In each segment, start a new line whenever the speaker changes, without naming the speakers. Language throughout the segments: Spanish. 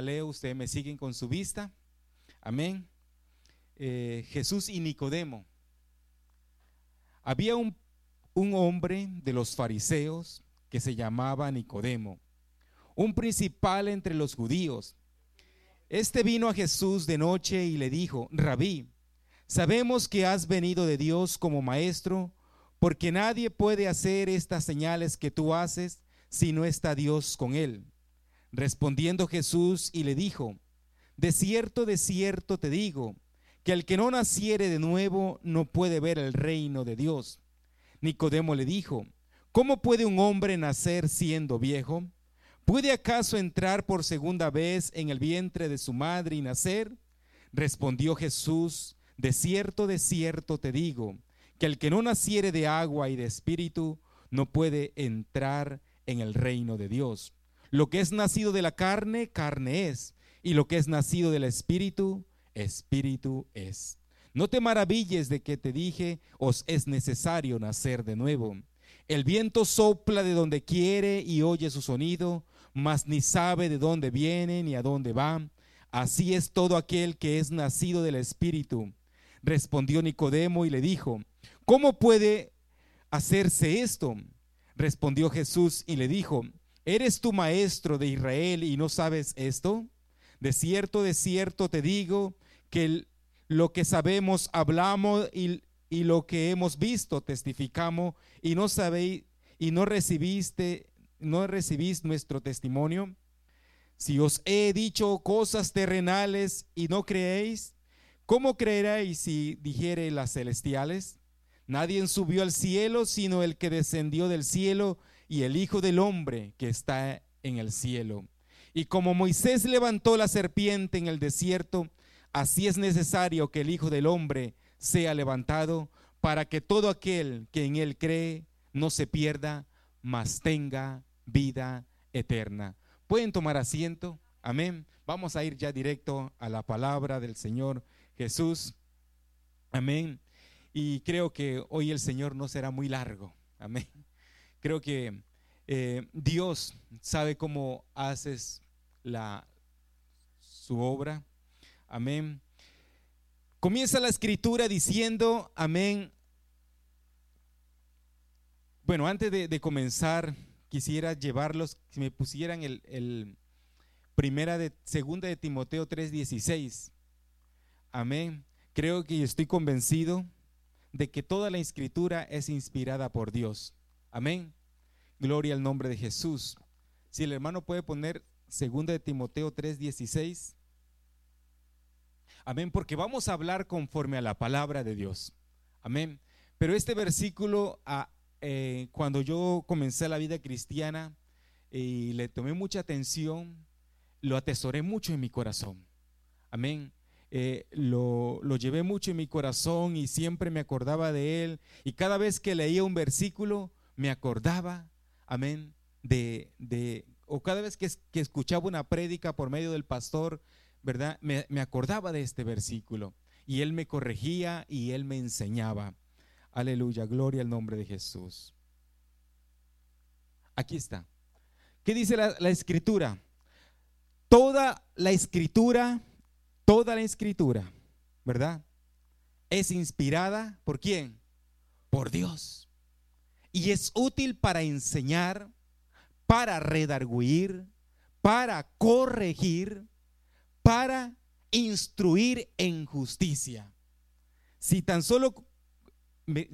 Leo, ustedes me siguen con su vista. Amén. Eh, Jesús y Nicodemo. Había un, un hombre de los fariseos que se llamaba Nicodemo, un principal entre los judíos. Este vino a Jesús de noche y le dijo, Rabí, sabemos que has venido de Dios como maestro, porque nadie puede hacer estas señales que tú haces si no está Dios con él. Respondiendo Jesús y le dijo, de cierto, de cierto te digo, que el que no naciere de nuevo no puede ver el reino de Dios. Nicodemo le dijo, ¿cómo puede un hombre nacer siendo viejo? ¿Puede acaso entrar por segunda vez en el vientre de su madre y nacer? Respondió Jesús, de cierto, de cierto te digo, que el que no naciere de agua y de espíritu no puede entrar en el reino de Dios. Lo que es nacido de la carne, carne es, y lo que es nacido del espíritu, espíritu es. No te maravilles de que te dije, os es necesario nacer de nuevo. El viento sopla de donde quiere y oye su sonido, mas ni sabe de dónde viene ni a dónde va. Así es todo aquel que es nacido del espíritu. Respondió Nicodemo y le dijo, ¿cómo puede hacerse esto? Respondió Jesús y le dijo, ¿eres tu maestro de Israel y no sabes esto? De cierto, de cierto te digo que lo que sabemos hablamos y, y lo que hemos visto testificamos y no sabéis y no recibiste, no recibís nuestro testimonio. Si os he dicho cosas terrenales y no creéis, ¿cómo creeréis si dijere las celestiales? Nadie subió al cielo sino el que descendió del cielo y el Hijo del Hombre que está en el cielo. Y como Moisés levantó la serpiente en el desierto, así es necesario que el Hijo del Hombre sea levantado para que todo aquel que en él cree no se pierda, mas tenga vida eterna. ¿Pueden tomar asiento? Amén. Vamos a ir ya directo a la palabra del Señor Jesús. Amén. Y creo que hoy el Señor no será muy largo. Amén. Creo que eh, Dios sabe cómo haces la, su obra. Amén. Comienza la escritura diciendo, amén. Bueno, antes de, comenzar, quisiera llevarlos, si me pusieran el, el, primera de, segunda de Timoteo 3:16. Amén. Creo que estoy convencido de que toda la escritura es inspirada por Dios. Amén. Gloria al nombre de Jesús. Si el hermano puede poner segunda de Timoteo 3:16. Amén, porque vamos a hablar conforme a la palabra de Dios. Amén. Pero este versículo, ah, eh, cuando yo comencé la vida cristiana y le tomé mucha atención, lo atesoré mucho en mi corazón. Amén. Eh, lo, lo, llevé mucho en mi corazón y siempre me acordaba de él. Y cada vez que leía un versículo, me acordaba, amén, de, de o cada vez que, que, escuchaba una prédica por medio del pastor, ¿verdad? Me, me acordaba de este versículo. Y él me corregía y él me enseñaba. Aleluya, gloria al nombre de Jesús. Aquí está. ¿Qué dice la, la escritura? Toda la escritura Toda la escritura, ¿verdad? Es inspirada por quién? Por Dios. Y es útil para enseñar, para redarguir, para corregir, para instruir en justicia. Si tan solo,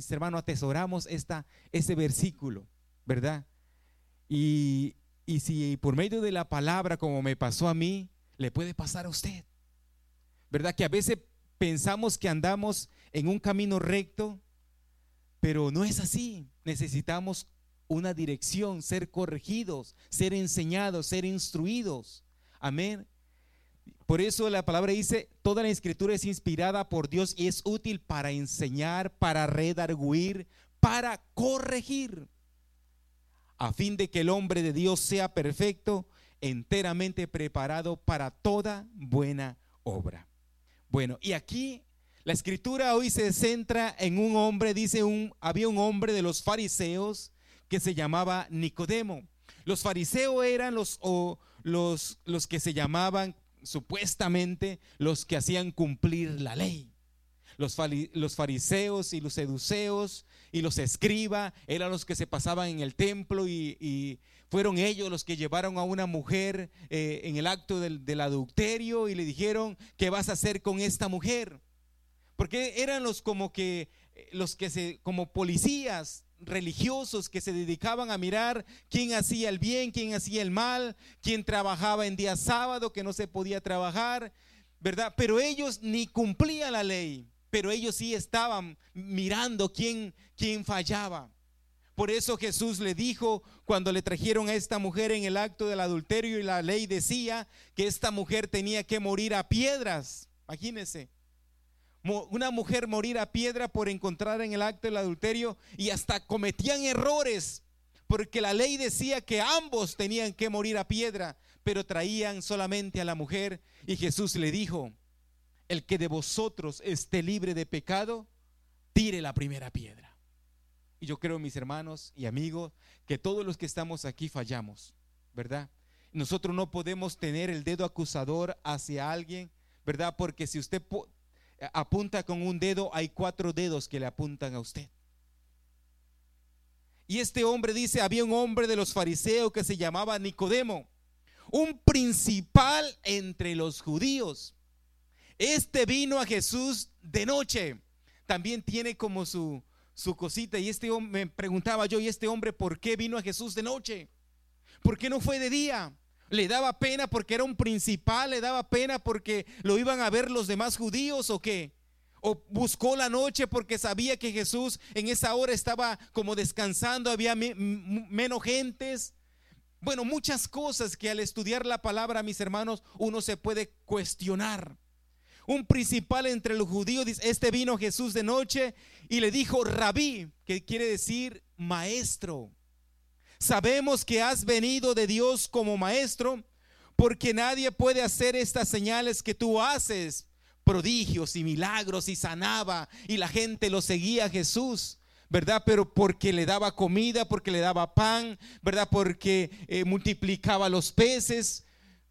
hermano, atesoramos esta, ese versículo, ¿verdad? Y, y si por medio de la palabra, como me pasó a mí, le puede pasar a usted. ¿verdad? Que a veces pensamos que andamos en un camino recto, pero no es así. Necesitamos una dirección, ser corregidos, ser enseñados, ser instruidos. Amén. Por eso la palabra dice, toda la escritura es inspirada por Dios y es útil para enseñar, para redarguir, para corregir, a fin de que el hombre de Dios sea perfecto, enteramente preparado para toda buena obra. Bueno, y aquí la escritura hoy se centra en un hombre, dice un, había un hombre de los fariseos que se llamaba Nicodemo. Los fariseos eran los, los, los que se llamaban supuestamente los que hacían cumplir la ley. Los, fariseos y los seduceos y los escribas eran los que se pasaban en el templo y, fueron ellos los que llevaron a una mujer eh, en el acto del adulterio y le dijeron, ¿qué vas a hacer con esta mujer? Porque eran los como que, eh, los que se, como policías religiosos que se dedicaban a mirar quién hacía el bien, quién hacía el mal, quién trabajaba en día sábado, que no se podía trabajar, ¿verdad? Pero ellos ni cumplían la ley pero ellos sí estaban mirando quién, quién fallaba. Por eso Jesús le dijo cuando le trajeron a esta mujer en el acto del adulterio y la ley decía que esta mujer tenía que morir a piedras. Imagínense. Una mujer morir a piedra por encontrar en el acto del adulterio y hasta cometían errores porque la ley decía que ambos tenían que morir a piedra, pero traían solamente a la mujer y Jesús le dijo, el que de vosotros esté libre de pecado, tire la primera piedra. Y yo creo, mis hermanos y amigos, que todos los que estamos aquí fallamos, ¿verdad? Nosotros no podemos tener el dedo acusador hacia alguien, ¿verdad? Porque si usted apunta con un dedo, hay cuatro dedos que le apuntan a usted. Y este hombre dice, había un hombre de los fariseos que se llamaba Nicodemo, un principal entre los judíos. Este vino a Jesús de noche. También tiene como su, su cosita. Y este hombre, me preguntaba yo, ¿y este hombre por qué vino a Jesús de noche? ¿Por qué no fue de día? ¿Le daba pena porque era un principal? ¿Le daba pena porque lo iban a ver los demás judíos o qué? ¿O buscó la noche porque sabía que Jesús en esa hora estaba como descansando, había menos gentes? Bueno, muchas cosas que al estudiar la palabra, mis hermanos, uno se puede cuestionar un principal entre los judíos, dice, este vino Jesús de noche y le dijo, rabí, que quiere decir maestro. Sabemos que has venido de Dios como maestro, porque nadie puede hacer estas señales que tú haces, prodigios y milagros y sanaba y la gente lo seguía a Jesús. ¿verdad? Pero porque le daba comida, porque le daba pan, ¿verdad? Porque eh, multiplicaba los peces,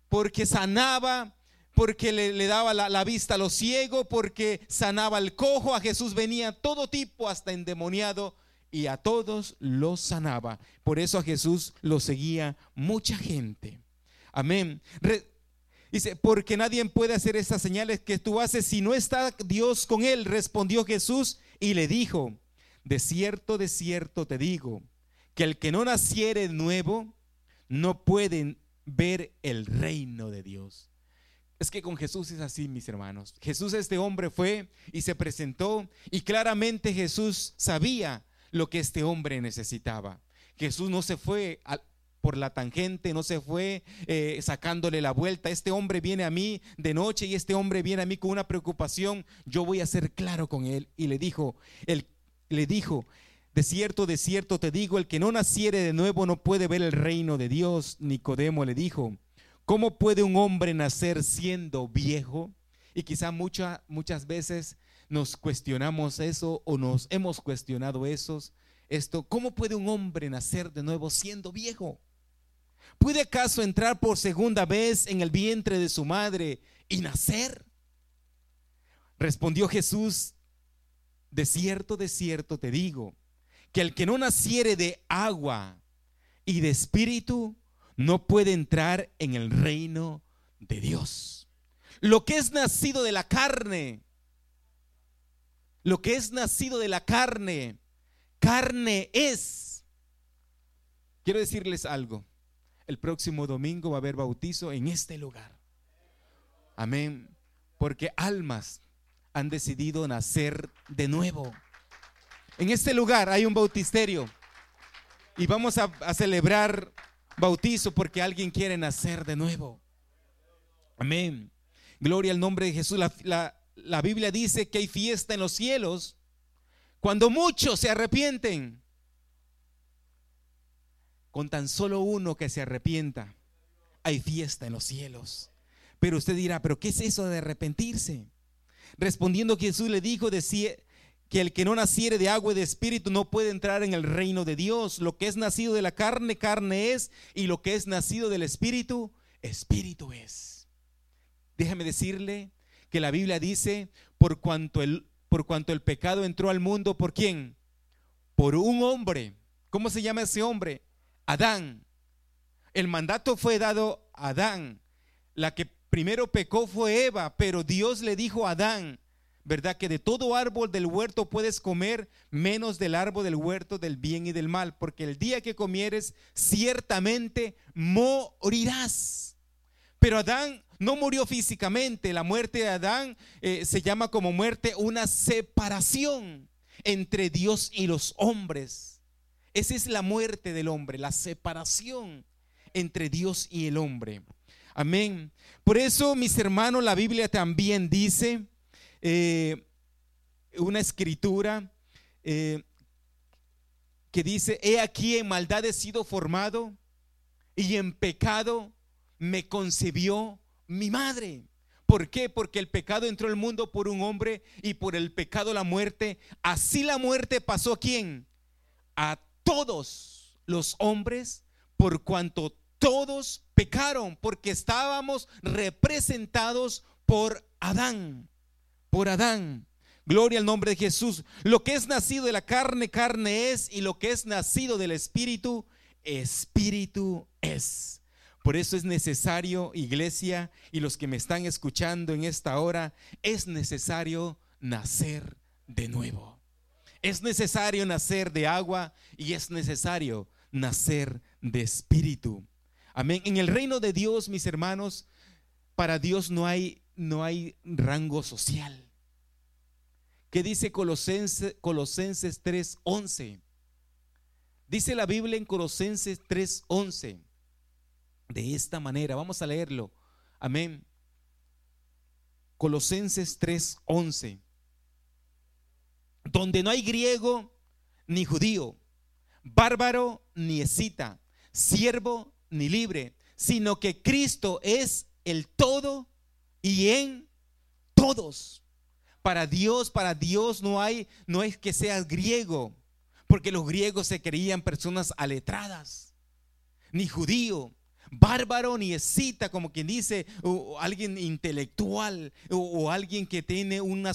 porque sanaba, porque le, daba la, vista a los ciegos, porque sanaba al cojo, a Jesús venía todo tipo, hasta endemoniado, y a todos los sanaba. Por eso a Jesús lo seguía mucha gente. Amén. dice, porque nadie puede hacer estas señales que tú haces si no está Dios con él, respondió Jesús y le dijo, de cierto, de cierto te digo, que el que no naciere nuevo no puede ver el reino de Dios. Es que con Jesús es así, mis hermanos. Jesús, este hombre, fue y se presentó y claramente Jesús sabía lo que este hombre necesitaba. Jesús no se fue por la tangente, no se fue eh, sacándole la vuelta. Este hombre viene a mí de noche y este hombre viene a mí con una preocupación. Yo voy a ser claro con él. Y le dijo, le dijo, de cierto, de cierto te digo, el que no naciere de nuevo no puede ver el reino de Dios. Nicodemo le dijo, ¿Cómo puede un hombre nacer siendo viejo? Y quizá muchas muchas veces nos cuestionamos eso o nos hemos cuestionado eso. Esto, ¿cómo puede un hombre nacer de nuevo siendo viejo? ¿Puede acaso entrar por segunda vez en el vientre de su madre y nacer? Respondió Jesús, de cierto, de cierto te digo, que el que no naciere de agua y de espíritu no puede entrar en el reino de Dios. Lo que es nacido de la carne, lo que es nacido de la carne, carne es. Quiero decirles algo. El próximo domingo va a haber bautizo en este lugar. Amén. Porque almas han decidido nacer de nuevo. En este lugar hay un bautisterio y vamos a, celebrar bautizo porque alguien quiere nacer de nuevo. Amén. Gloria al nombre de Jesús. La, Biblia dice que hay fiesta en los cielos cuando muchos se arrepienten. Con tan solo uno que se arrepienta, hay fiesta en los cielos. Pero usted dirá, ¿pero qué es eso de arrepentirse? Respondiendo Jesús le dijo, que el que no naciere de agua y de espíritu no puede entrar en el reino de Dios. Lo que es nacido de la carne, carne es, y lo que es nacido del espíritu, espíritu es. Déjame decirle que la Biblia dice, por cuanto el, por cuanto el pecado entró al mundo, ¿por quién? Por un hombre. ¿Cómo se llama ese hombre? Adán. El mandato fue dado a Adán. La que primero pecó fue Eva, pero Dios le dijo a Adán, ¿verdad? Que de todo árbol del huerto puedes comer, menos del árbol del huerto del bien y del mal, porque el día que comieres, ciertamente morirás. Pero Adán no murió físicamente, la muerte de Adán eh, se llama como muerte una separación entre Dios y los hombres. Esa es la muerte del hombre, la separación entre Dios y el hombre. Amén. Por eso, mis hermanos, la Biblia también dice, eh, una escritura eh, que dice, he aquí en maldad he sido formado y en pecado me concibió mi madre. ¿Por qué? Porque el pecado entró al mundo por un hombre y por el pecado la muerte. Así la muerte pasó a quién? A todos los hombres por cuanto todos pecaron, porque estábamos representados por Adán por Adán. Gloria al nombre de Jesús. Lo que es nacido de la carne, carne es, y lo que es nacido del Espíritu, Espíritu es. Por eso es necesario, iglesia, y los que me están escuchando en esta hora, es necesario nacer de nuevo. Es necesario nacer de agua y es necesario nacer de espíritu. Amén. En el reino de Dios, mis hermanos, para Dios no hay no hay rango social. ¿Qué dice Colosenses, Colosenses 3:11? Dice la Biblia en Colosenses 3:11. De esta manera, vamos a leerlo. Amén. Colosenses 3:11. Donde no hay griego ni judío, bárbaro ni escita, siervo ni libre, sino que Cristo es el todo y en todos. Para Dios, para Dios no hay, no es que seas griego, porque los griegos se creían personas aletradas, ni judío, bárbaro ni escita, como quien dice, o, alguien intelectual, o, alguien que tiene un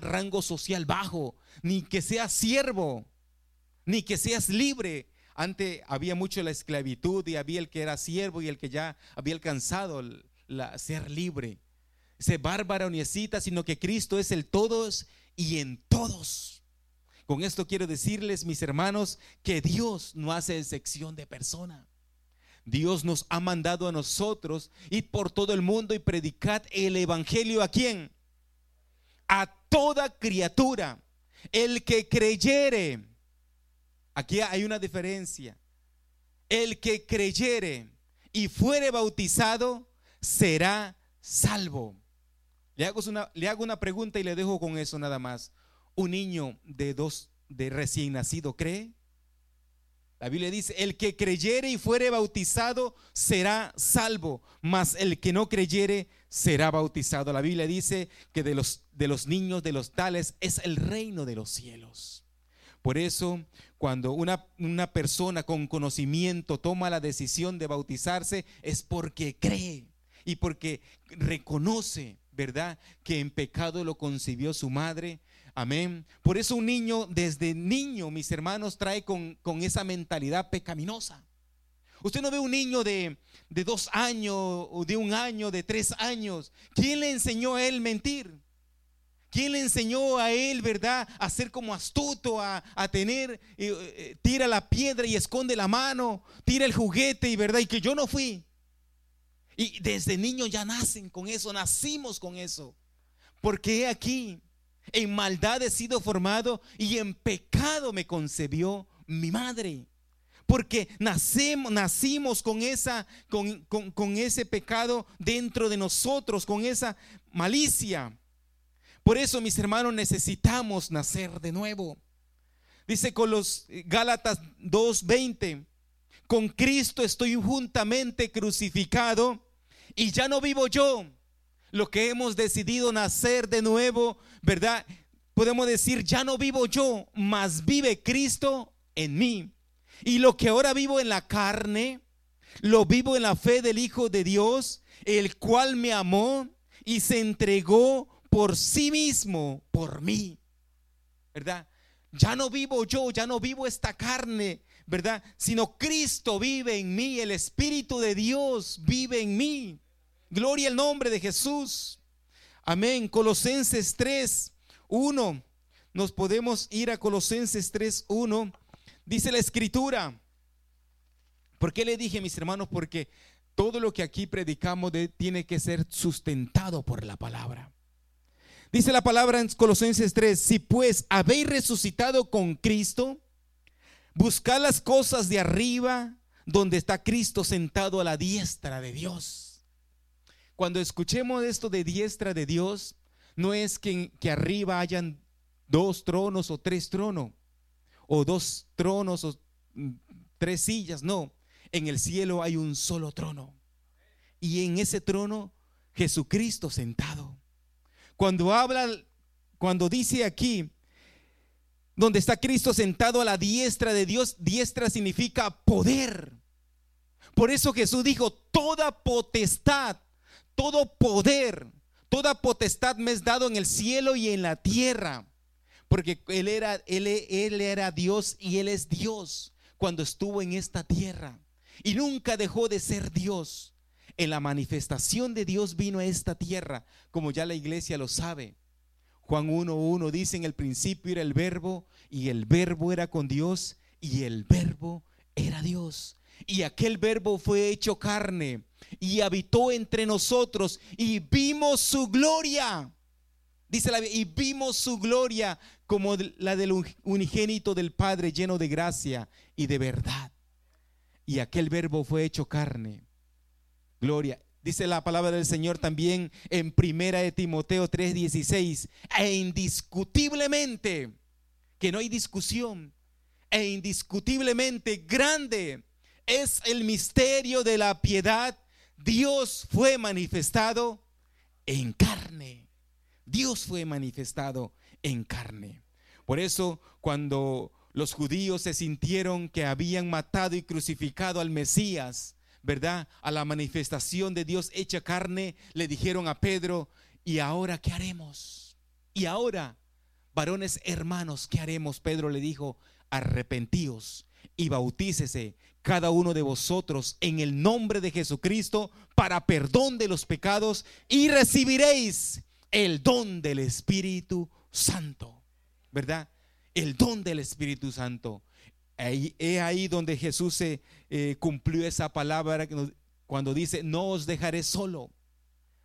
rango social bajo, ni que seas siervo, ni que seas libre. Antes había mucho la esclavitud y había el que era siervo y el que ya había alcanzado la, ser libre ese bárbaro necesita, sino que Cristo es el todos y en todos. Con esto quiero decirles, mis hermanos, que Dios no hace excepción de persona. Dios nos ha mandado a nosotros ir por todo el mundo y predicad el evangelio a quién? A toda criatura. El que creyere. Aquí hay una diferencia. El que creyere y fuere bautizado será salvo. Le hago, una, le hago una pregunta y le dejo con eso nada más. ¿Un niño de dos, de recién nacido cree? La Biblia dice, el que creyere y fuere bautizado será salvo, mas el que no creyere será bautizado. La Biblia dice que de los, de los niños, de los tales, es el reino de los cielos. Por eso, cuando una, una persona con conocimiento toma la decisión de bautizarse, es porque cree y porque reconoce ¿verdad? Que en pecado lo concibió su madre. Amén. Por eso un niño, desde niño, mis hermanos, trae con, esa mentalidad pecaminosa. Usted no ve un niño de, dos años, o de un año, de tres años. ¿Quién le enseñó a él mentir? ¿Quién le enseñó a él, verdad, a ser como astuto, a, tener, eh, eh, tira la piedra y esconde la mano, tira el juguete y verdad, y que yo no fui? Y desde niños ya nacen con eso, nacimos con eso. Porque aquí, en maldad he sido formado y en pecado me concebió mi madre. Porque nacemos, nacimos con, esa, con, con ese pecado dentro de nosotros, con esa malicia. Por eso, mis hermanos, necesitamos nacer de nuevo. Dice con los Gálatas 2:20, con Cristo estoy juntamente crucificado y ya no vivo yo. Lo que hemos decidido nacer de nuevo, ¿verdad? Podemos decir, ya no vivo yo, mas vive Cristo en mí. Y lo que ahora vivo en la carne, Lo vivo en la fe del Hijo de Dios, el cual me amó y se entregó por sí mismo, por mí. ¿Verdad? Ya no vivo yo, ya no vivo esta carne, ¿verdad? Sino Cristo vive en mí, el Espíritu de Dios vive en mí. Gloria al nombre de Jesús. Amén. Colosenses 3, 1. Nos podemos ir a Colosenses 3, 1. Dice la escritura. ¿Por qué le dije, mis hermanos? Porque todo lo que aquí predicamos tiene que ser sustentado por la palabra. Dice la palabra en Colosenses 3, si pues habéis resucitado con Cristo, buscad las cosas de arriba, donde está Cristo sentado a la diestra de Dios. Cuando escuchemos esto de diestra de Dios, no es que, que arriba hayan dos tronos o tres tronos, o dos tronos o mm, tres sillas, no. En el cielo hay un solo trono. Y en ese trono Jesucristo sentado. Cuando habla, cuando dice aquí, donde está Cristo sentado a la diestra de Dios, diestra significa poder. Por eso Jesús dijo, toda potestad, todo poder, toda potestad me es dado en el cielo y en la tierra. Porque él era, él, él era Dios y Él es Dios cuando estuvo en esta tierra. Y nunca dejó de ser Dios en la manifestación de Dios vino a esta tierra, como ya la iglesia lo sabe. Juan 1.1 dice, en el principio era el verbo, y el verbo era con Dios, y el verbo era Dios. Y aquel verbo fue hecho carne, y habitó entre nosotros, y vimos su gloria. Dice la y vimos su gloria como la del unigénito del Padre lleno de gracia y de verdad. Y aquel verbo fue hecho carne Gloria. Dice la palabra del Señor también en primera de Timoteo 3:16, e indiscutiblemente, que no hay discusión, e indiscutiblemente grande es el misterio de la piedad. Dios fue manifestado en carne. Dios fue manifestado en carne. Por eso cuando los judíos se sintieron que habían matado y crucificado al Mesías, ¿verdad? A la manifestación de Dios hecha carne, le dijeron a Pedro, ¿y ahora qué haremos? Y ahora, varones hermanos, ¿qué haremos? Pedro le dijo, arrepentíos y bautícese cada uno de vosotros en el nombre de Jesucristo para perdón de los pecados y recibiréis el don del Espíritu Santo, ¿verdad? El don del Espíritu Santo. Ahí, es ahí donde Jesús se eh, cumplió esa palabra cuando dice, no os dejaré solo,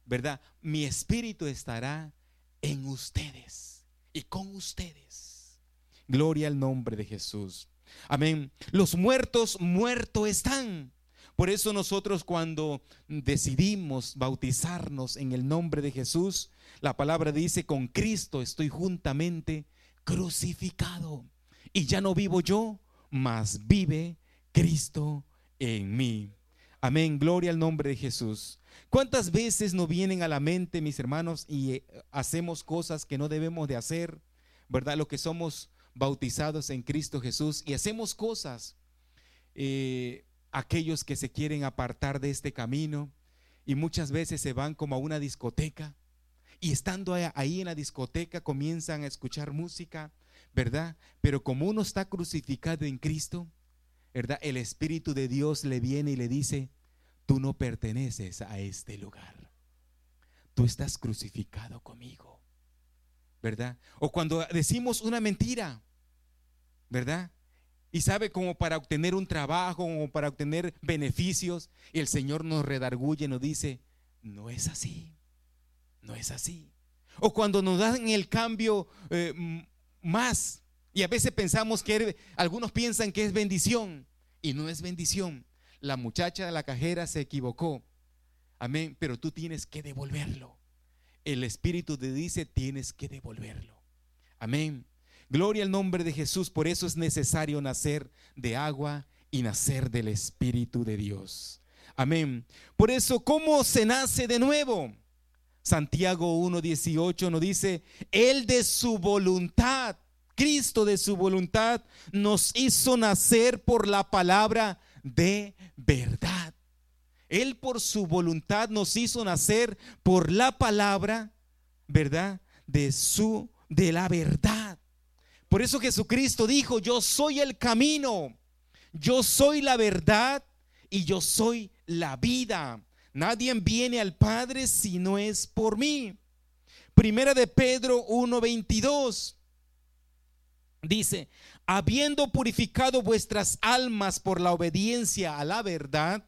¿verdad? Mi espíritu estará en ustedes y con ustedes. Gloria al nombre de Jesús. Amén. Los muertos, muertos están. Por eso nosotros cuando decidimos bautizarnos en el nombre de Jesús, la palabra dice, con Cristo estoy juntamente crucificado. Y ya no vivo yo, mas vive Cristo en mí. Amén, gloria al nombre de Jesús. ¿Cuántas veces nos vienen a la mente, mis hermanos, y eh, hacemos cosas que no debemos de hacer, verdad? Lo que somos bautizados en Cristo Jesús y hacemos cosas, eh, aquellos que se quieren apartar de este camino y muchas veces se van como a una discoteca y estando ahí en la discoteca comienzan a escuchar música, ¿verdad? Pero como uno está crucificado en Cristo, ¿verdad? El Espíritu de Dios le viene y le dice, tú no perteneces a este lugar. Tú estás crucificado conmigo, ¿verdad? O cuando decimos una mentira, ¿verdad? Y sabe como para obtener un trabajo o para obtener beneficios, y el Señor nos redarguye, nos dice, no es así, no es así. O cuando nos dan el cambio eh, más. Y a veces pensamos que algunos piensan que es bendición y no es bendición. La muchacha de la cajera se equivocó. Amén, pero tú tienes que devolverlo. El Espíritu te dice, tienes que devolverlo. Amén. Gloria al nombre de Jesús. Por eso es necesario nacer de agua y nacer del Espíritu de Dios. Amén. Por eso, ¿cómo se nace de nuevo? Santiago 1.18 nos dice, Él de su voluntad, Cristo de su voluntad, nos hizo nacer por la palabra de verdad. Él por su voluntad nos hizo nacer por la palabra, ¿verdad? De su, de la verdad. Por eso Jesucristo dijo, yo soy el camino, yo soy la verdad y yo soy la vida. Nadie viene al Padre si no es por mí. Primera de Pedro 1:22 dice, habiendo purificado vuestras almas por la obediencia a la verdad,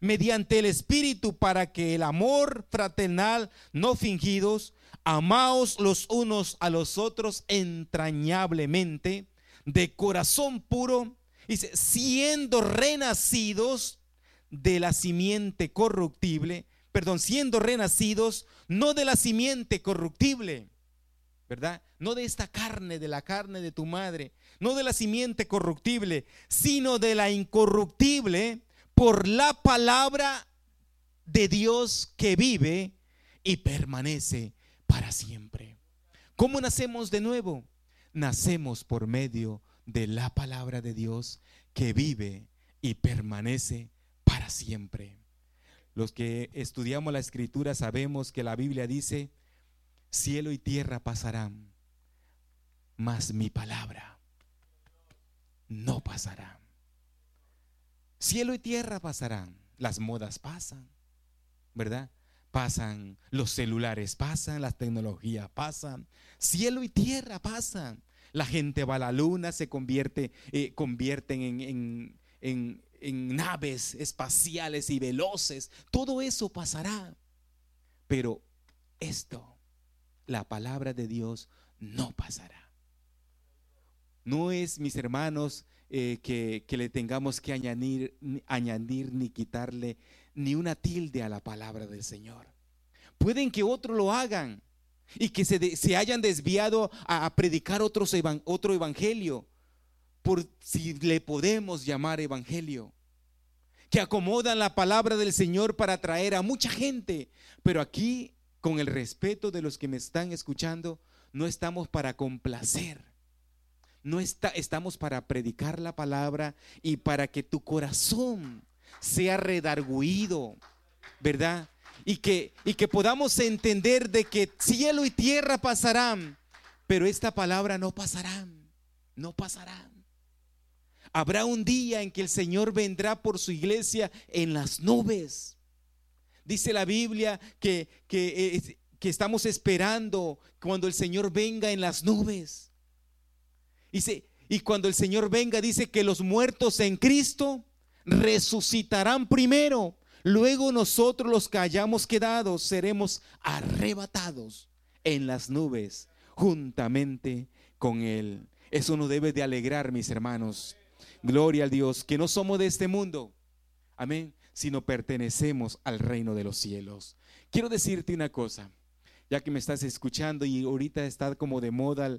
mediante el Espíritu para que el amor fraternal no fingidos, amaos los unos a los otros entrañablemente, de corazón puro, dice, siendo renacidos de la simiente corruptible, perdón, siendo renacidos no de la simiente corruptible, ¿verdad? No de esta carne, de la carne de tu madre, no de la simiente corruptible, sino de la incorruptible por la palabra de Dios que vive y permanece para siempre. ¿Cómo nacemos de nuevo? Nacemos por medio de la palabra de Dios que vive y permanece para siempre. Los que estudiamos la escritura sabemos que la Biblia dice, cielo y tierra pasarán, mas mi palabra no pasará. Cielo y tierra pasarán, las modas pasan, ¿verdad? Pasan, los celulares pasan, las tecnologías pasan, cielo y tierra pasan. La gente va a la luna, se convierte, eh, convierten en, en, en naves espaciales y veloces. Todo eso pasará. Pero esto, la palabra de Dios, no pasará. No es, mis hermanos, eh, que, le tengamos que añadir, añadir ni quitarle ni una tilde a la palabra del Señor. Pueden que otros lo hagan y que se, se hayan desviado a, predicar otros, otro evangelio por si le podemos llamar evangelio, que acomodan la palabra del Señor para atraer a mucha gente, pero aquí, con el respeto de los que me están escuchando, no estamos para complacer. No está, estamos para predicar la palabra y para que tu corazón sea redarguido, ¿verdad? Y que, y que podamos entender de que cielo y tierra pasarán, pero esta palabra no pasará, no pasará. Habrá un día en que el Señor vendrá por su iglesia en las nubes. Dice la Biblia que, que, que estamos esperando cuando el Señor venga en las nubes. Dice, y cuando el Señor venga, dice que los muertos en Cristo resucitarán primero. Luego nosotros los que hayamos quedado seremos arrebatados en las nubes juntamente con Él. Eso nos debe de alegrar, mis hermanos. Gloria al Dios, que no somos de este mundo. Amén. Sino pertenecemos al reino de los cielos. Quiero decirte una cosa, ya que me estás escuchando y ahorita está como de moda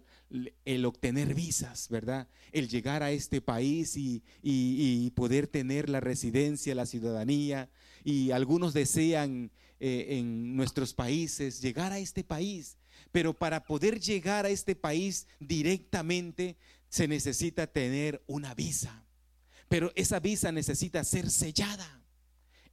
el, obtener visas, ¿verdad? El llegar a este país y, y, poder tener la residencia, la ciudadanía. Y algunos desean eh, en nuestros países llegar a este país. Pero para poder llegar a este país directamente se necesita tener una visa, pero esa visa necesita ser sellada.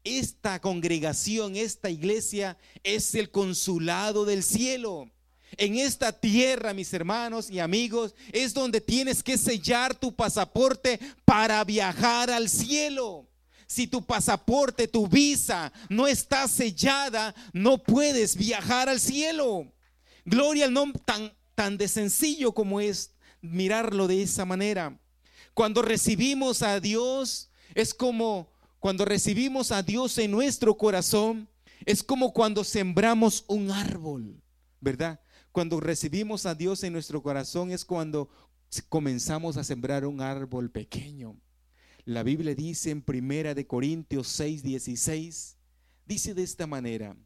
Esta congregación, esta iglesia es el consulado del cielo. En esta tierra, mis hermanos y amigos, es donde tienes que sellar tu pasaporte para viajar al cielo. Si tu pasaporte, tu visa no está sellada, no puedes viajar al cielo. Gloria al nombre tan, tan de sencillo como es mirarlo de esa manera. Cuando recibimos a Dios, es como cuando recibimos a Dios en nuestro corazón, es como cuando sembramos un árbol, ¿verdad? Cuando recibimos a Dios en nuestro corazón es cuando comenzamos a sembrar un árbol pequeño. La Biblia dice en Primera de Corintios 6, 16, dice de esta manera,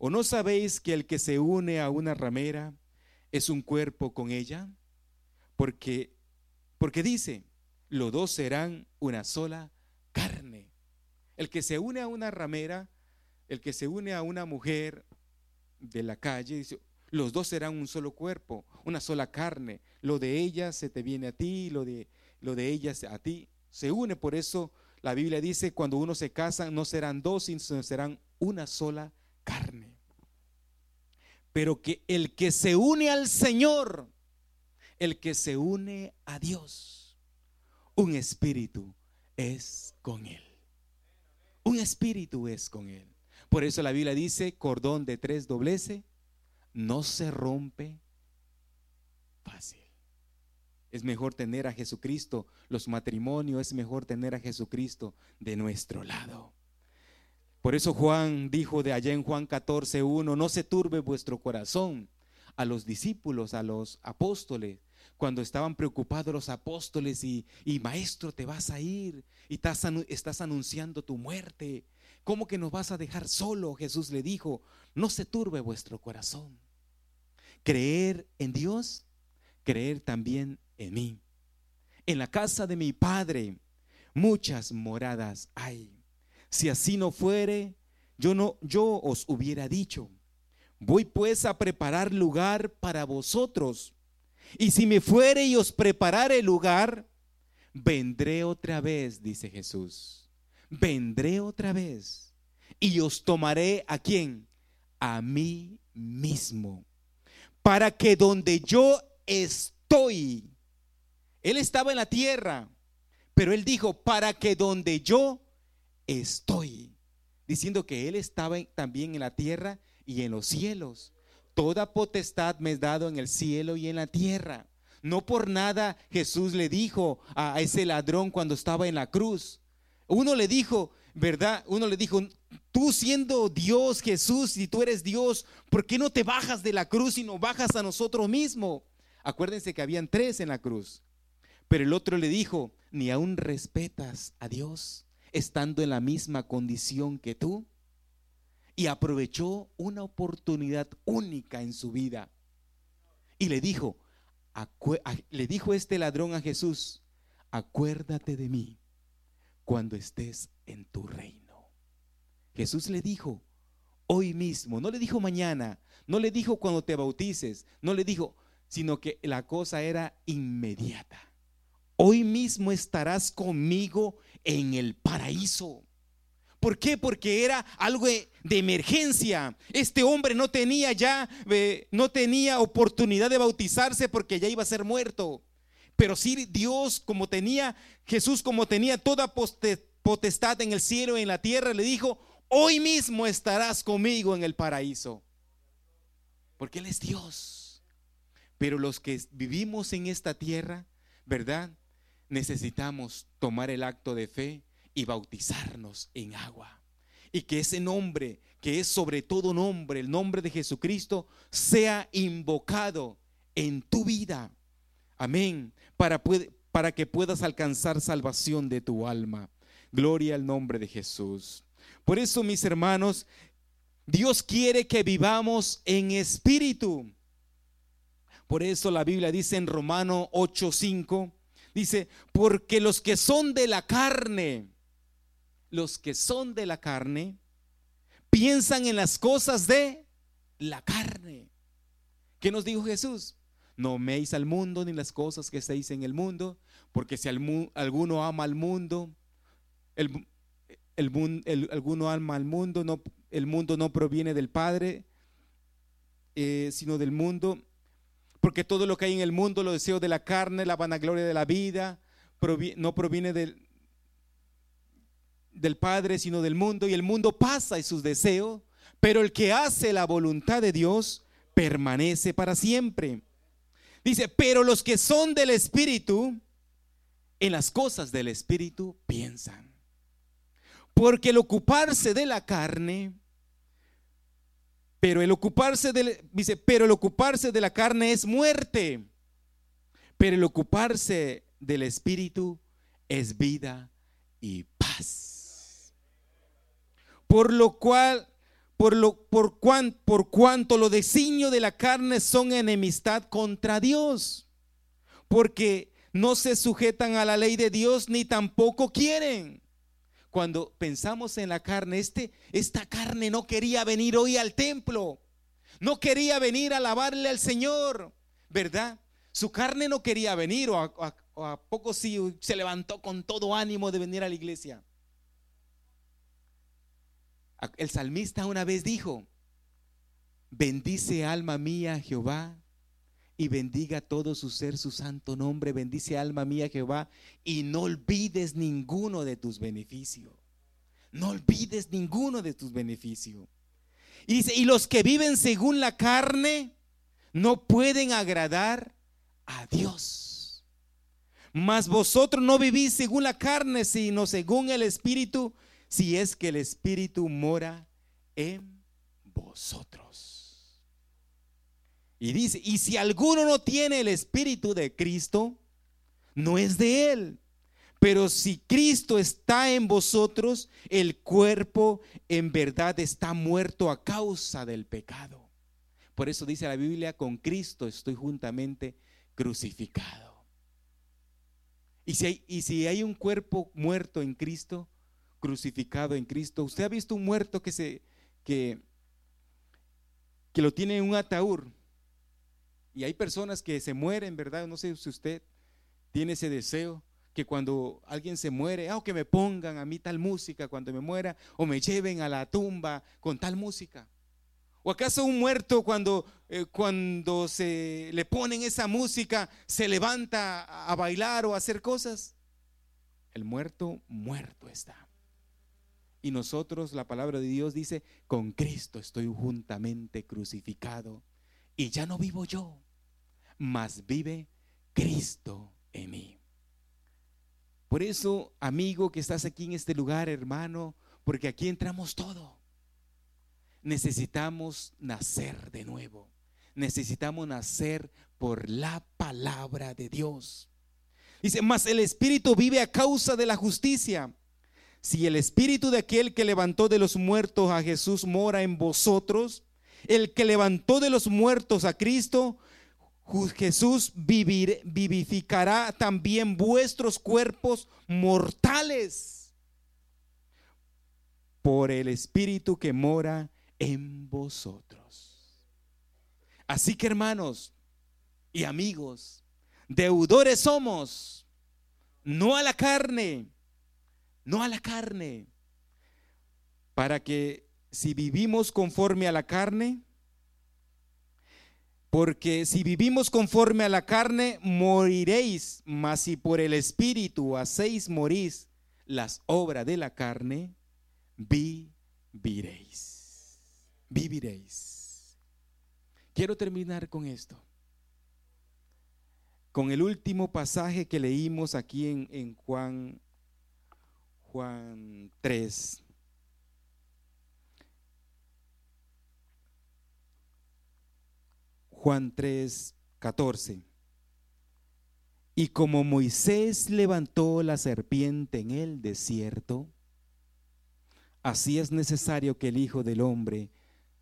¿o no sabéis que el que se une a una ramera es un cuerpo con ella? Porque, porque dice, los dos serán una sola. El que se une a una ramera, el que se une a una mujer de la calle, dice, los dos serán un solo cuerpo, una sola carne. Lo de ella se te viene a ti, lo de, lo de ella a ti. Se une, por eso la Biblia dice, cuando uno se casa, no serán dos, sino serán una sola carne. Pero que el que se une al Señor, el que se une a Dios, un espíritu es con Él. Un espíritu es con Él. Por eso la Biblia dice, cordón de tres doblece, no se rompe fácil. Es mejor tener a Jesucristo, los matrimonios, es mejor tener a Jesucristo de nuestro lado. Por eso Juan dijo de allá en Juan 14, 1, no se turbe vuestro corazón a los discípulos, a los apóstoles, cuando estaban preocupados los apóstoles y, maestro, te vas a ir y estás, estás anunciando tu muerte. ¿Cómo que nos vas a dejar solo? Jesús le dijo, no se turbe vuestro corazón. Creer en Dios, creer también en mí. En la casa de mi Padre muchas moradas hay. Si así no fuere, yo no yo os hubiera dicho, voy pues a preparar lugar para vosotros. Y si me fuere y os preparare lugar, vendré otra vez, dice Jesús. Vendré otra vez y os tomaré a quién? A mí mismo. Para que donde yo estoy, él estaba en la tierra, pero él dijo, para que donde yo estoy, diciendo que él estaba también en la tierra y en los cielos. Toda potestad me es dado en el cielo y en la tierra. No por nada Jesús le dijo a ese ladrón cuando estaba en la cruz. Uno le dijo, ¿verdad? Uno le dijo, tú siendo Dios, Jesús, si tú eres Dios, ¿por qué no te bajas de la cruz y no bajas a nosotros mismos? Acuérdense que habían tres en la cruz. Pero el otro le dijo, ni aún respetas a Dios estando en la misma condición que tú. Y aprovechó una oportunidad única en su vida. Y le dijo, le dijo este ladrón a Jesús, acuérdate de mí cuando estés en tu reino. Jesús le dijo, hoy mismo, no le dijo mañana, no le dijo cuando te bautices, no le dijo, sino que la cosa era inmediata. Hoy mismo estarás conmigo en el paraíso. ¿Por qué? Porque era algo de emergencia. Este hombre no tenía ya, eh, no tenía oportunidad de bautizarse porque ya iba a ser muerto. Pero sí Dios, como tenía, Jesús como tenía toda potestad en el cielo y en la tierra, le dijo, hoy mismo estarás conmigo en el paraíso. Porque Él es Dios. Pero los que vivimos en esta tierra, ¿verdad? necesitamos tomar el acto de fe y bautizarnos en agua. Y que ese nombre, que es sobre todo nombre, el nombre de Jesucristo, sea invocado en tu vida. Amén. Para, para que puedas alcanzar salvación de tu alma. Gloria al nombre de Jesús. Por eso, mis hermanos, Dios quiere que vivamos en espíritu. Por eso la Biblia dice en Romano 8:5, Dice, porque los que son de la carne, los que son de la carne, piensan en las cosas de la carne. ¿Qué nos dijo Jesús? No améis al mundo ni las cosas que estéis en el mundo, porque si alguno ama al mundo, el, alguno ama al mundo, no, el mundo no proviene del Padre, eh, sino del mundo. Porque todo lo que hay en el mundo, los deseos de la carne, la vanagloria de la vida, no proviene del, del Padre, sino del mundo. Y el mundo pasa y sus deseos, pero el que hace la voluntad de Dios permanece para siempre. Dice, pero los que son del Espíritu, en las cosas del Espíritu piensan. Porque el ocuparse de la carne pero el ocuparse de, dice, pero el ocuparse de la carne es muerte. Pero el ocuparse del espíritu es vida y paz. Por lo cual, por lo por, cuan, por cuanto los designios de la carne son enemistad contra Dios, porque no se sujetan a la ley de Dios ni tampoco quieren cuando pensamos en la carne, este, esta carne no quería venir hoy al templo, no quería venir a alabarle al Señor, ¿verdad? Su carne no quería venir, o a, poco sí se levantó con todo ánimo de venir a la iglesia. El salmista una vez dijo, bendice alma mía Jehová y bendiga todo su ser, su santo nombre, bendice alma mía Jehová y no olvides ninguno de tus beneficios. No olvides ninguno de tus beneficios. Y y los que viven según la carne no pueden agradar a Dios. Mas vosotros no vivís según la carne, sino según el Espíritu, si es que el Espíritu mora en vosotros. Y dice, y si alguno no tiene el Espíritu de Cristo, no es de él. Pero si Cristo está en vosotros, el cuerpo en verdad está muerto a causa del pecado. Por eso dice la Biblia, con Cristo estoy juntamente crucificado. Y si hay, y si hay un cuerpo muerto en Cristo, crucificado en Cristo, usted ha visto un muerto que se que, que lo tiene en un ataúd. Y hay personas que se mueren, ¿verdad? No sé si usted tiene ese deseo que cuando alguien se muere, ah, que me pongan a mí tal música cuando me muera, o me lleven a la tumba con tal música. ¿O acaso un muerto cuando, eh, cuando se le ponen esa música se levanta a bailar o a hacer cosas? El muerto, muerto está. Y nosotros, la palabra de Dios dice, con Cristo estoy juntamente crucificado. Y ya no vivo yo, mas vive Cristo en mí. Por eso, amigo que estás aquí en este lugar, hermano, porque aquí entramos todo. Necesitamos nacer de nuevo. Necesitamos nacer por la palabra de Dios. Dice, mas el Espíritu vive a causa de la justicia. Si el Espíritu de aquel que levantó de los muertos a Jesús mora en vosotros, el que levantó de los muertos a Cristo, Jesús vivificará también vuestros cuerpos mortales por el Espíritu que mora en vosotros. Así que hermanos y amigos, deudores somos, no a la carne, no a la carne, para que si vivimos conforme a la carne, porque si vivimos conforme a la carne, moriréis, mas si por el Espíritu hacéis morís las obras de la carne, viviréis. Viviréis. Quiero terminar con esto. Con el último pasaje que leímos aquí en, en Juan, Juan 3. Juan 3, 14. Y como Moisés levantó la serpiente en el desierto, así es necesario que el Hijo del Hombre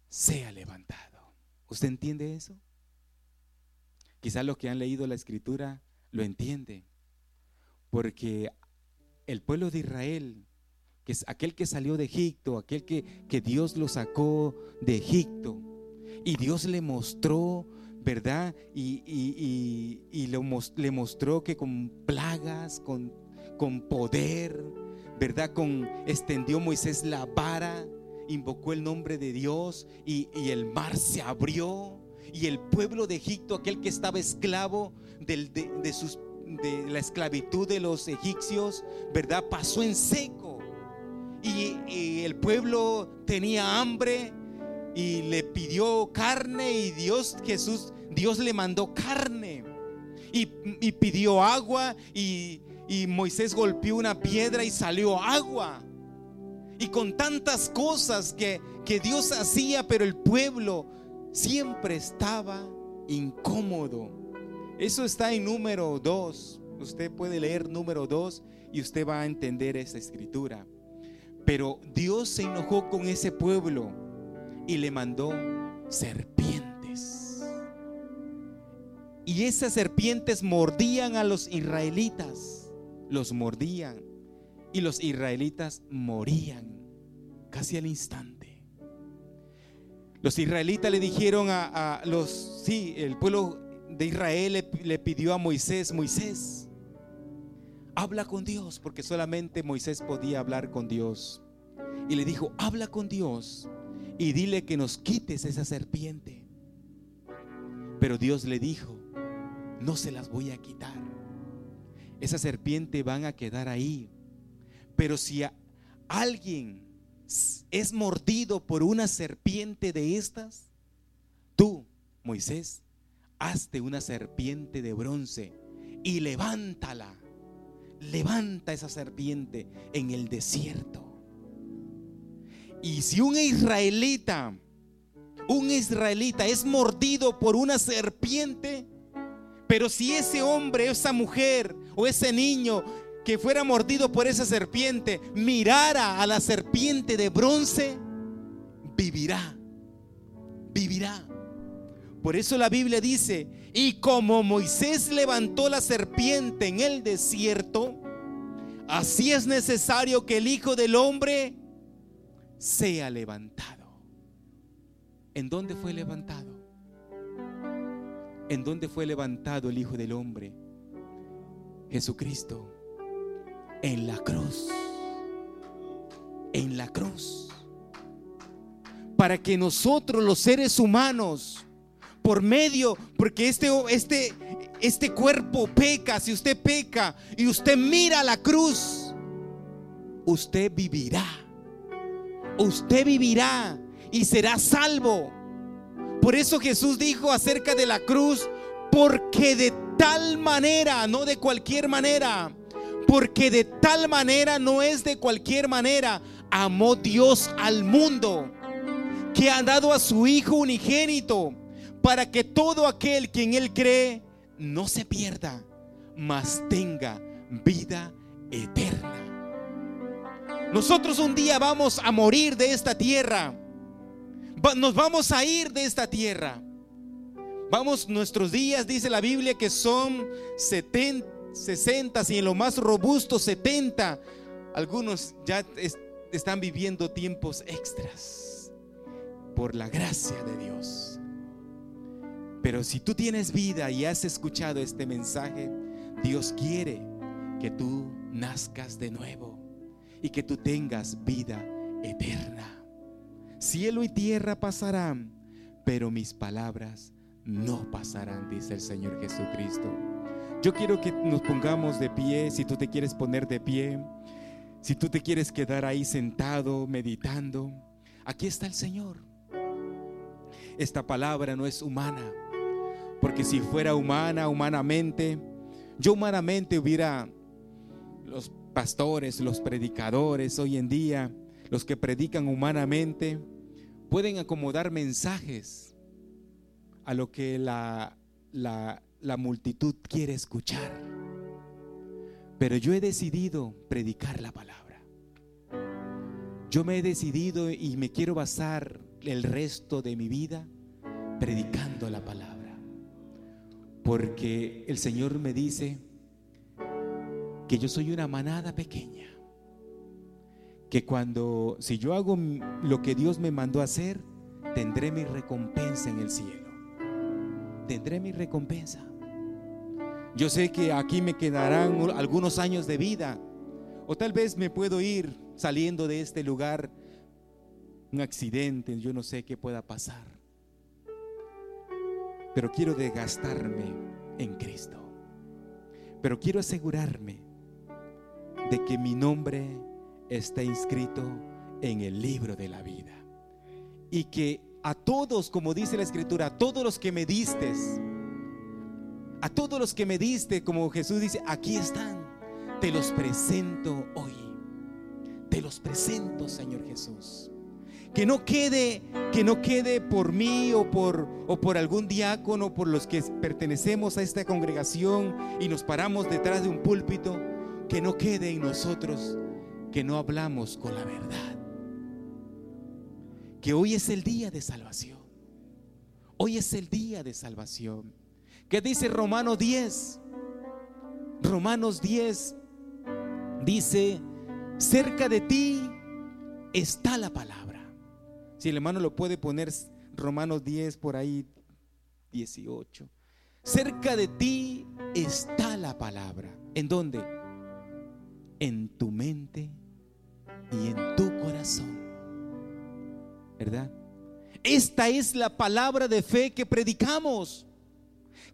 sea levantado. ¿Usted entiende eso? Quizás los que han leído la escritura lo entienden, porque el pueblo de Israel, que es aquel que salió de Egipto, aquel que, que Dios lo sacó de Egipto, y Dios le mostró ¿verdad? Y, le mostró que con plagas, con, con poder, ¿verdad? Con extendió Moisés la vara, invocó el nombre de Dios y, el mar se abrió y el pueblo de Egipto, aquel que estaba esclavo de, de, sus, de la esclavitud de los egipcios, ¿verdad? Pasó en seco y, el pueblo tenía hambre y le pidió carne y Dios Jesús, Dios le mandó carne y, pidió agua y, y Moisés golpeó una piedra y salió agua. Y con tantas cosas que, que Dios hacía, pero el pueblo siempre estaba incómodo. Eso está en número 2. Usted puede leer número 2 y usted va a entender esa escritura. Pero Dios se enojó con ese pueblo y le mandó serpientes. Y esas serpientes mordían a los israelitas, los mordían y los israelitas morían casi al instante. Los israelitas le dijeron a, los, sí, el pueblo de Israel le, le pidió a Moisés, Moisés, habla con Dios, porque solamente Moisés podía hablar con Dios. y le dijo, habla con Dios y dile que nos quites esa serpiente. Pero Dios le dijo, no se las voy a quitar. Esa serpiente van a quedar ahí. Pero si alguien es mordido por una serpiente de estas, tú, Moisés, hazte una serpiente de bronce y levántala. Levanta esa serpiente en el desierto. Y si un israelita, un israelita es mordido por una serpiente, pero si ese hombre, esa mujer o ese niño que fuera mordido por esa serpiente mirara a la serpiente de bronce, vivirá, vivirá. Por eso la Biblia dice, y como Moisés levantó la serpiente en el desierto, así es necesario que el Hijo del Hombre sea levantado. ¿En dónde fue levantado? ¿En dónde fue levantado el Hijo del Hombre? Jesucristo. En la cruz. En la cruz. Para que nosotros los seres humanos, por medio, porque este, este, este cuerpo peca, si usted peca y usted mira la cruz, usted vivirá. Usted vivirá y será salvo. Por eso Jesús dijo acerca de la cruz, porque de tal manera, no de cualquier manera, porque de tal manera no es de cualquier manera, amó Dios al mundo, que ha dado a su Hijo unigénito, para que todo aquel que en Él cree no se pierda, mas tenga vida eterna. Nosotros un día vamos a morir de esta tierra nos vamos a ir de esta tierra. Vamos, nuestros días, dice la Biblia, que son 70, 60 y en lo más robusto 70. Algunos ya están viviendo tiempos extras por la gracia de Dios. Pero si tú tienes vida y has escuchado este mensaje, Dios quiere que tú nazcas de nuevo y que tú tengas vida eterna. Cielo y tierra pasarán, pero mis palabras no pasarán, dice el Señor Jesucristo. Yo quiero que nos pongamos de pie, si tú te quieres poner de pie, si tú te quieres quedar ahí sentado, meditando, aquí está el Señor. Esta palabra no es humana, porque si fuera humana, humanamente, yo humanamente hubiera, los pastores, los predicadores hoy en día, los que predican humanamente, pueden acomodar mensajes a lo que la, la, multitud quiere escuchar. Pero yo he decidido predicar la palabra. Yo me he decidido y me quiero basar el resto de mi vida predicando la palabra. Porque el Señor me dice que yo soy una manada pequeña que cuando, si yo hago lo que Dios me mandó hacer, tendré mi recompensa en el cielo. Tendré mi recompensa. Yo sé que aquí me quedarán algunos años de vida, o tal vez me puedo ir saliendo de este lugar, un accidente, yo no sé qué pueda pasar. Pero quiero desgastarme en Cristo. Pero quiero asegurarme de que mi nombre está inscrito en el libro de la vida. Y que a todos, como dice la escritura, a todos los que me diste, a todos los que me diste, como Jesús dice, aquí están, te los presento hoy. Te los presento, Señor Jesús. Que no quede, que no quede por mí o por, o por algún diácono, por los que pertenecemos a esta congregación y nos paramos detrás de un púlpito, que no quede en nosotros que no hablamos con la verdad. Que hoy es el día de salvación. Hoy es el día de salvación. ¿Qué dice Romanos 10? Romanos 10 dice, cerca de ti está la palabra. Si el hermano lo puede poner, Romanos 10 por ahí, 18. Cerca de ti está la palabra. ¿En dónde? En tu mente y en tu corazón. ¿Verdad? Esta es la palabra de fe que predicamos.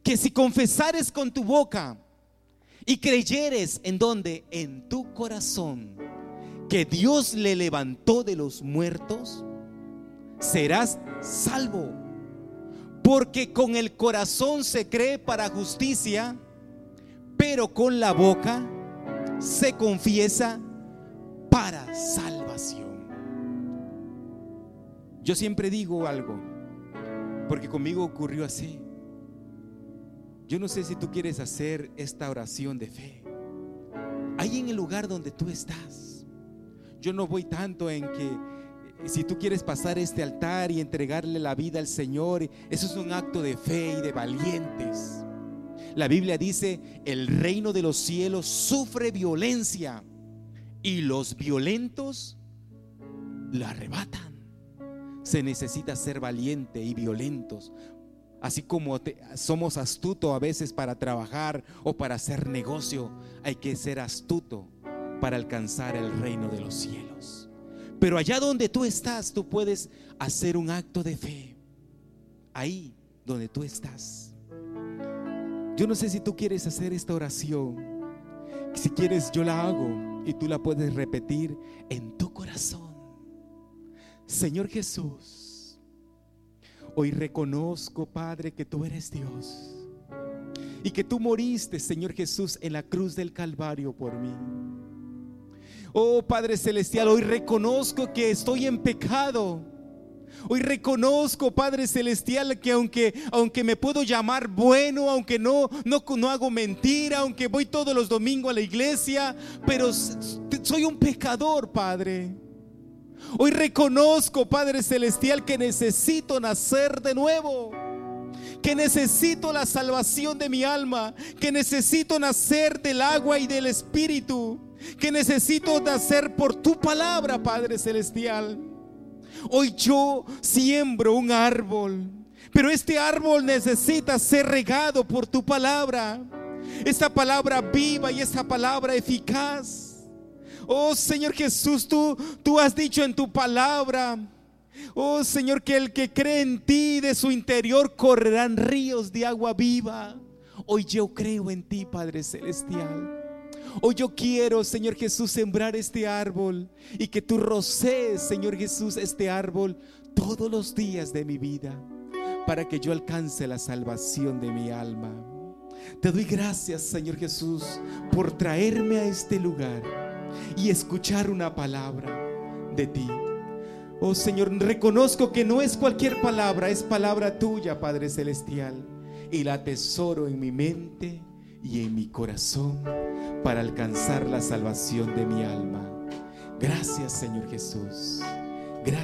Que si confesares con tu boca y creyeres en donde, en tu corazón, que Dios le levantó de los muertos, serás salvo. Porque con el corazón se cree para justicia, pero con la boca se confiesa para salvación. Yo siempre digo algo, porque conmigo ocurrió así. Yo no sé si tú quieres hacer esta oración de fe. Ahí en el lugar donde tú estás. Yo no voy tanto en que si tú quieres pasar este altar y entregarle la vida al Señor, eso es un acto de fe y de valientes. La Biblia dice, el reino de los cielos sufre violencia y los violentos la arrebatan. Se necesita ser valiente y violentos Así como somos astutos a veces para trabajar o para hacer negocio, hay que ser astuto para alcanzar el reino de los cielos. Pero allá donde tú estás, tú puedes hacer un acto de fe. Ahí donde tú estás. Yo no sé si tú quieres hacer esta oración. Si quieres, yo la hago y tú la puedes repetir en tu corazón. Señor Jesús Hoy reconozco, Padre, que tú eres Dios y que tú moriste, Señor Jesús, en la cruz del Calvario por mí. Oh Padre Celestial, hoy reconozco que estoy en pecado. Hoy reconozco, Padre Celestial, que aunque, aunque me puedo llamar bueno, aunque no, no, no hago mentira, aunque voy todos los domingos a la iglesia, pero soy un pecador, Padre. Hoy reconozco, Padre Celestial, que necesito nacer de nuevo. Que necesito la salvación de mi alma. Que necesito nacer del agua y del Espíritu. Que necesito nacer por tu palabra, Padre Celestial. Hoy yo siembro un árbol. Pero este árbol necesita ser regado por tu palabra. Esta palabra viva y esta palabra eficaz. Oh Señor Jesús, tú, tú has dicho en tu palabra. Oh Señor, que el que cree en ti de su interior correrán ríos de agua viva. Hoy yo creo en ti, Padre Celestial. Hoy yo quiero, Señor Jesús, sembrar este árbol y que tú rocees, Señor Jesús, este árbol todos los días de mi vida para que yo alcance la salvación de mi alma. Te doy gracias, Señor Jesús, por traerme a este lugar y escuchar una palabra de ti. Oh Señor, reconozco que no es cualquier palabra, es palabra tuya, Padre Celestial. Y la atesoro en mi mente y en mi corazón para alcanzar la salvación de mi alma. Gracias, Señor Jesús. Gracias.